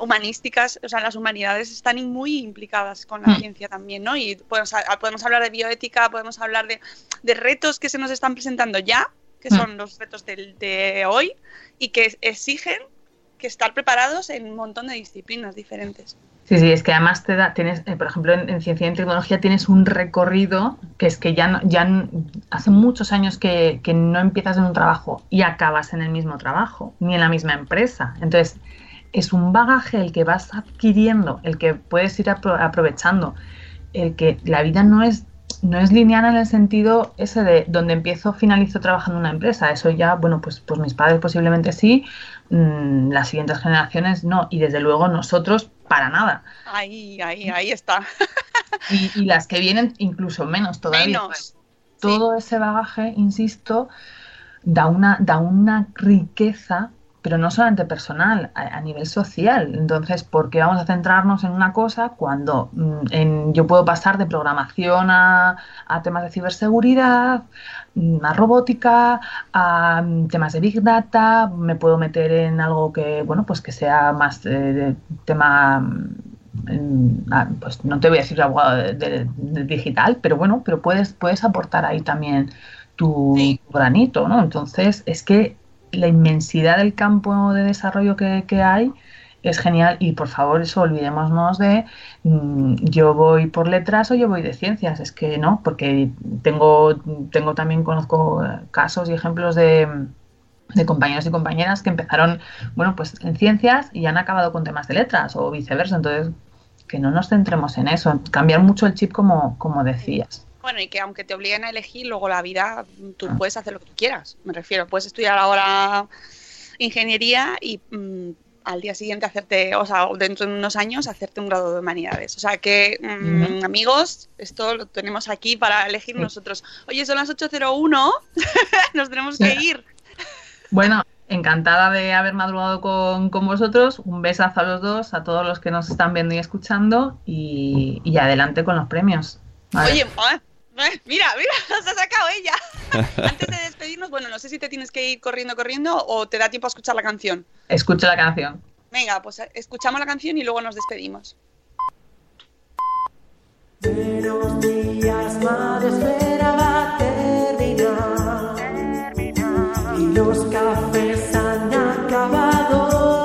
humanísticas, o sea, las humanidades están muy implicadas con la mm. ciencia también, ¿no? Y podemos, podemos hablar de bioética, podemos hablar de, de retos que se nos están presentando ya, que son mm. los retos de hoy, y que exigen que estar preparados en un montón de disciplinas diferentes. Sí, sí, es que además te da, tienes, eh, por ejemplo, en, ciencia y tecnología tienes un recorrido que es que ya, ya hace muchos años que, que, no empiezas en un trabajo y acabas en el mismo trabajo, ni en la misma empresa. Entonces, es un bagaje el que vas adquiriendo, el que puedes ir aprovechando, el que la vida no es no es lineal en el sentido ese de donde empiezo, finalizo trabajando en una empresa. Eso ya, bueno, pues, pues mis padres posiblemente sí, mm, las siguientes generaciones no, y desde luego nosotros para nada. Ahí, ahí, ahí está. y, las que vienen incluso menos todavía. Menos. Todo ese bagaje, insisto, da una, da una riqueza pero no solamente personal, a, nivel social. Entonces, ¿por qué vamos a centrarnos en una cosa cuando mm, yo puedo pasar de programación a, temas de ciberseguridad, mm, a robótica, a mm, temas de big data, me puedo meter en algo que, bueno, pues que sea más de tema ah, pues no te voy a decir abogado de, digital, pero bueno, pero puedes, puedes aportar ahí también tu, granito, ¿no? Entonces, es que la inmensidad del campo de desarrollo que, hay es genial. Y por favor eso olvidémonos de mm, yo voy por letras o yo voy de ciencias. Es que no porque tengo tengo también conozco casos y ejemplos de, de compañeros y compañeras que empezaron bueno pues en ciencias y han acabado con temas de letras o viceversa. Entonces que no nos centremos en eso. Cambiar mucho el chip como como decías bueno, y que aunque te obliguen a elegir, luego la vida, tú ah. puedes hacer lo que tú quieras. Me refiero, puedes estudiar ahora ingeniería y mm, al día siguiente hacerte, o sea, dentro de unos años, hacerte un grado de humanidades. O sea que, mm, amigos, esto lo tenemos aquí para elegir nosotros. Oye, son las 8.01, nos tenemos que ir. Bueno, encantada de haber madrugado con, vosotros. Un besazo a los dos, a todos los que nos están viendo y escuchando y, adelante con los premios. Oye, Mira, mira, se ha sacado ella. Antes de despedirnos, bueno, no sé si te tienes que ir corriendo, corriendo o te da tiempo a escuchar la canción. Escucha la canción. Venga, pues escuchamos la canción y luego nos despedimos. Buenos días, madre, espera va a terminar. los cafés han acabado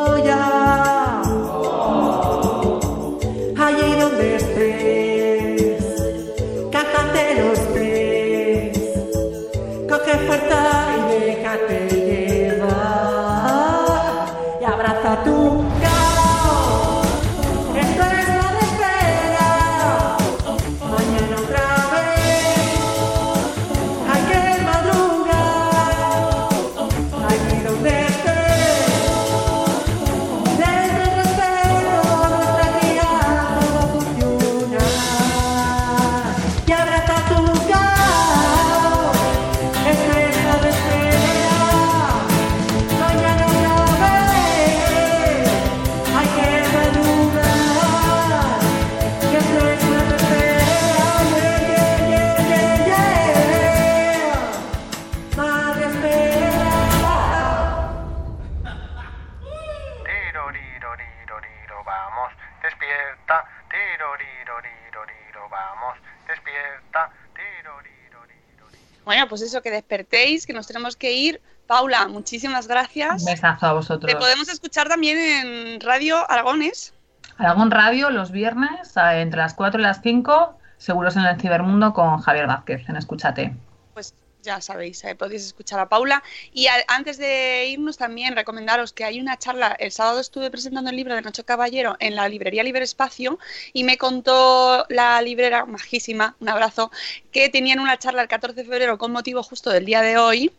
que despertéis, que nos tenemos que ir. Paula, muchísimas gracias. Un besazo a vosotros. Te podemos escuchar también en Radio Aragones. Aragón Radio los viernes entre las 4 y las 5, seguros en el cibermundo con Javier Vázquez en Escúchate. Pues ya sabéis, eh, podéis escuchar a Paula. Y antes de irnos también recomendaros que hay una charla, el sábado estuve presentando el libro de Nacho Caballero en la librería Libre Espacio y me contó la librera, majísima, un abrazo, que tenían una charla el 14 de febrero con motivo justo del día de hoy.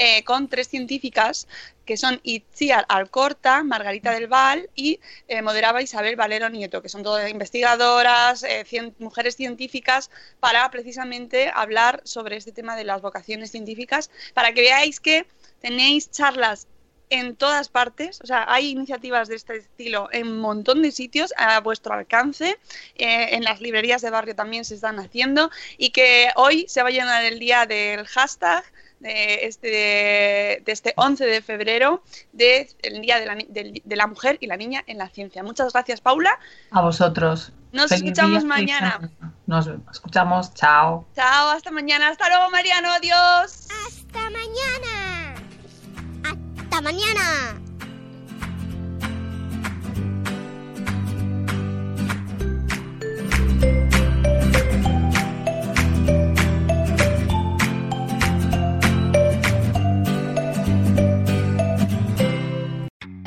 Eh, con tres científicas que son Itziar Alcorta, Margarita del Val y eh, moderaba Isabel Valero Nieto, que son todas investigadoras, eh, mujeres científicas, para precisamente hablar sobre este tema de las vocaciones científicas, para que veáis que tenéis charlas en todas partes, o sea, hay iniciativas de este estilo en un montón de sitios a vuestro alcance, eh, en las librerías de barrio también se están haciendo y que hoy se va a llenar el día del hashtag de este, de este 11 de febrero, del Día de la, del- de la Mujer y la Niña en la Ciencia. Muchas gracias, Paula. A vosotros. Nos Feliz escuchamos día, mañana. Nos escuchamos. Chao. Chao, hasta mañana. Hasta luego, Mariano. Adiós. Hasta mañana. Mañana.